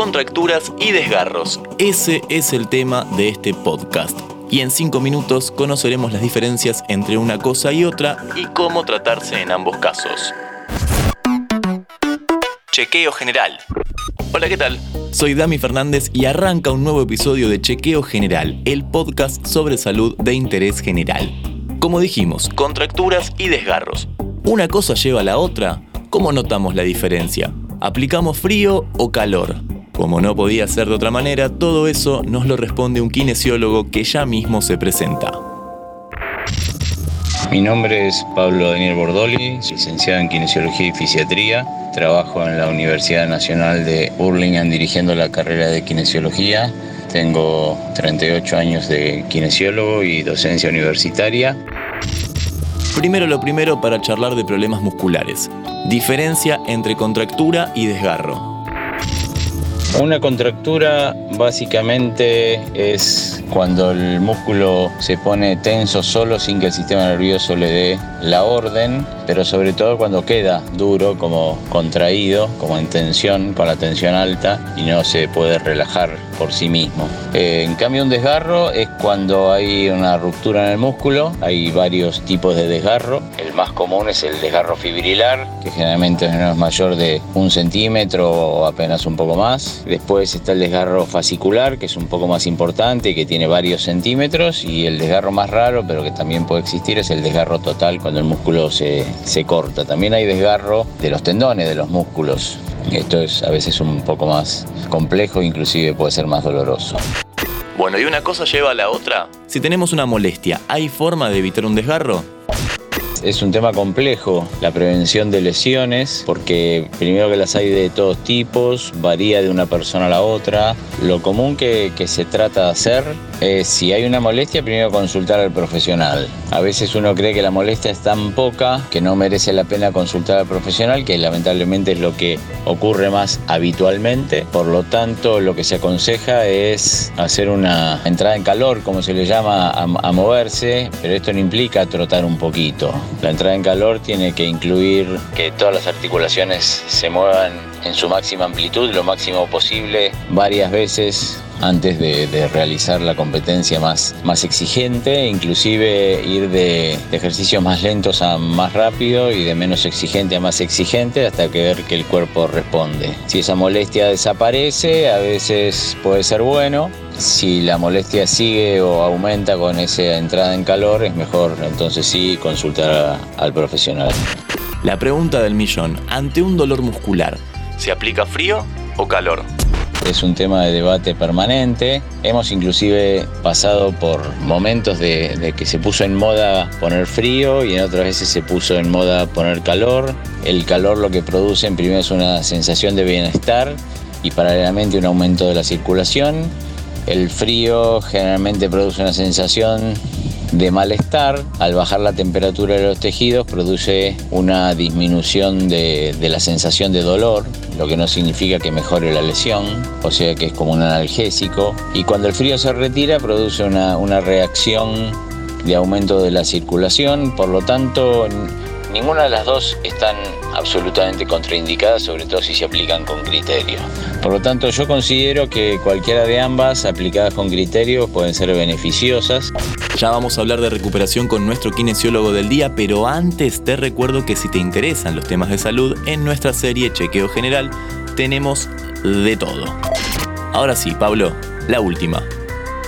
contracturas y desgarros. Ese es el tema de este podcast. Y en 5 minutos conoceremos las diferencias entre una cosa y otra y cómo tratarse en ambos casos. Chequeo General. Hola, ¿qué tal? Soy Dami Fernández y arranca un nuevo episodio de Chequeo General, el podcast sobre salud de interés general. Como dijimos, contracturas y desgarros. ¿Una cosa lleva a la otra? ¿Cómo notamos la diferencia? ¿Aplicamos frío o calor? Como no podía ser de otra manera, todo eso nos lo responde un kinesiólogo que ya mismo se presenta. Mi nombre es Pablo Daniel Bordoli, licenciado en Kinesiología y Fisiatría. Trabajo en la Universidad Nacional de Burlingame dirigiendo la carrera de Kinesiología. Tengo 38 años de kinesiólogo y docencia universitaria. Primero lo primero para charlar de problemas musculares. Diferencia entre contractura y desgarro. Una contractura básicamente es cuando el músculo se pone tenso solo sin que el sistema nervioso le dé la orden, pero sobre todo cuando queda duro, como contraído, como en tensión, con la tensión alta y no se puede relajar por sí mismo. Eh, en cambio un desgarro es cuando hay una ruptura en el músculo, hay varios tipos de desgarro. El más común es el desgarro fibrilar, que generalmente no es mayor de un centímetro o apenas un poco más. Después está el desgarro fascicular, que es un poco más importante, que tiene varios centímetros. Y el desgarro más raro, pero que también puede existir, es el desgarro total, cuando el músculo se, se corta. También hay desgarro de los tendones, de los músculos. Esto es a veces un poco más complejo, inclusive puede ser más doloroso. Bueno, ¿y una cosa lleva a la otra? Si tenemos una molestia, ¿hay forma de evitar un desgarro? Es un tema complejo la prevención de lesiones porque primero que las hay de todos tipos, varía de una persona a la otra. Lo común que, se trata de hacer es si hay una molestia, primero consultar al profesional. A veces uno cree que la molestia es tan poca que no merece la pena consultar al profesional, que lamentablemente es lo que ocurre más habitualmente. Por lo tanto, lo que se aconseja es hacer una entrada en calor, como se le llama, a, a moverse, pero esto no implica trotar un poquito. La entrada en calor tiene que incluir que todas las articulaciones se muevan en su máxima amplitud, lo máximo posible, varias veces antes de, realizar la competencia más, más exigente, inclusive ir de, de, ejercicios más lentos a más rápido y de menos exigente a más exigente hasta que ver que el cuerpo responde. Si esa molestia desaparece, a veces puede ser bueno. Si la molestia sigue o aumenta con esa entrada en calor, es mejor entonces sí consultar a, al profesional. La pregunta del millón, ante un dolor muscular, ¿se aplica frío o calor? es un tema de debate permanente. Hemos inclusive pasado por momentos de, de, que se puso en moda poner frío y en otras veces se puso en moda poner calor. El calor lo que produce en primer es una sensación de bienestar y paralelamente un aumento de la circulación. El frío generalmente produce una sensación de malestar. Al bajar la temperatura de los tejidos produce una disminución de, la sensación de dolor, lo que no significa que mejore la lesión, o sea que es como un analgésico. Y cuando el frío se retira produce una reacción de aumento de la circulación, por lo tanto ninguna de las dos están absolutamente contraindicadas, sobre todo si se aplican con criterio. Por lo tanto, yo considero que cualquiera de ambas aplicadas con criterio pueden ser beneficiosas. Ya vamos a hablar de recuperación con nuestro kinesiólogo del día, pero antes te recuerdo que si te interesan los temas de salud, en nuestra serie Chequeo General tenemos de todo. Ahora sí, Pablo, la última.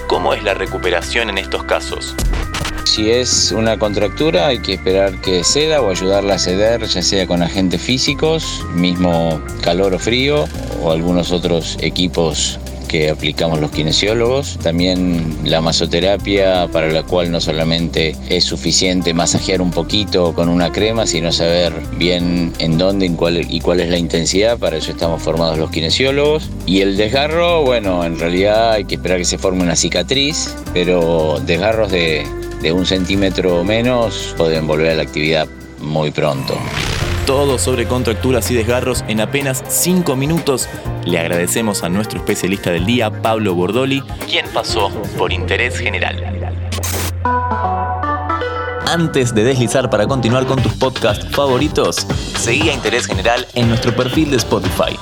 ¿Cómo es la recuperación en estos casos? Si es una contractura hay que esperar que ceda o ayudarla a ceder, ya sea con agentes físicos, mismo calor o frío, o algunos otros equipos que aplicamos los kinesiólogos. También la masoterapia, para la cual no solamente es suficiente masajear un poquito con una crema, sino saber bien en dónde y cuál es la intensidad. Para eso estamos formados los kinesiólogos. Y el desgarro, bueno, en realidad hay que esperar que se forme una cicatriz, pero desgarros de, de un centímetro o menos pueden volver a la actividad muy pronto. Todo sobre contracturas y desgarros en apenas 5 minutos. Le agradecemos a nuestro especialista del día, Pablo Bordoli, quien pasó por interés general. Antes de deslizar para continuar con tus podcasts favoritos, seguí a Interés General en nuestro perfil de Spotify.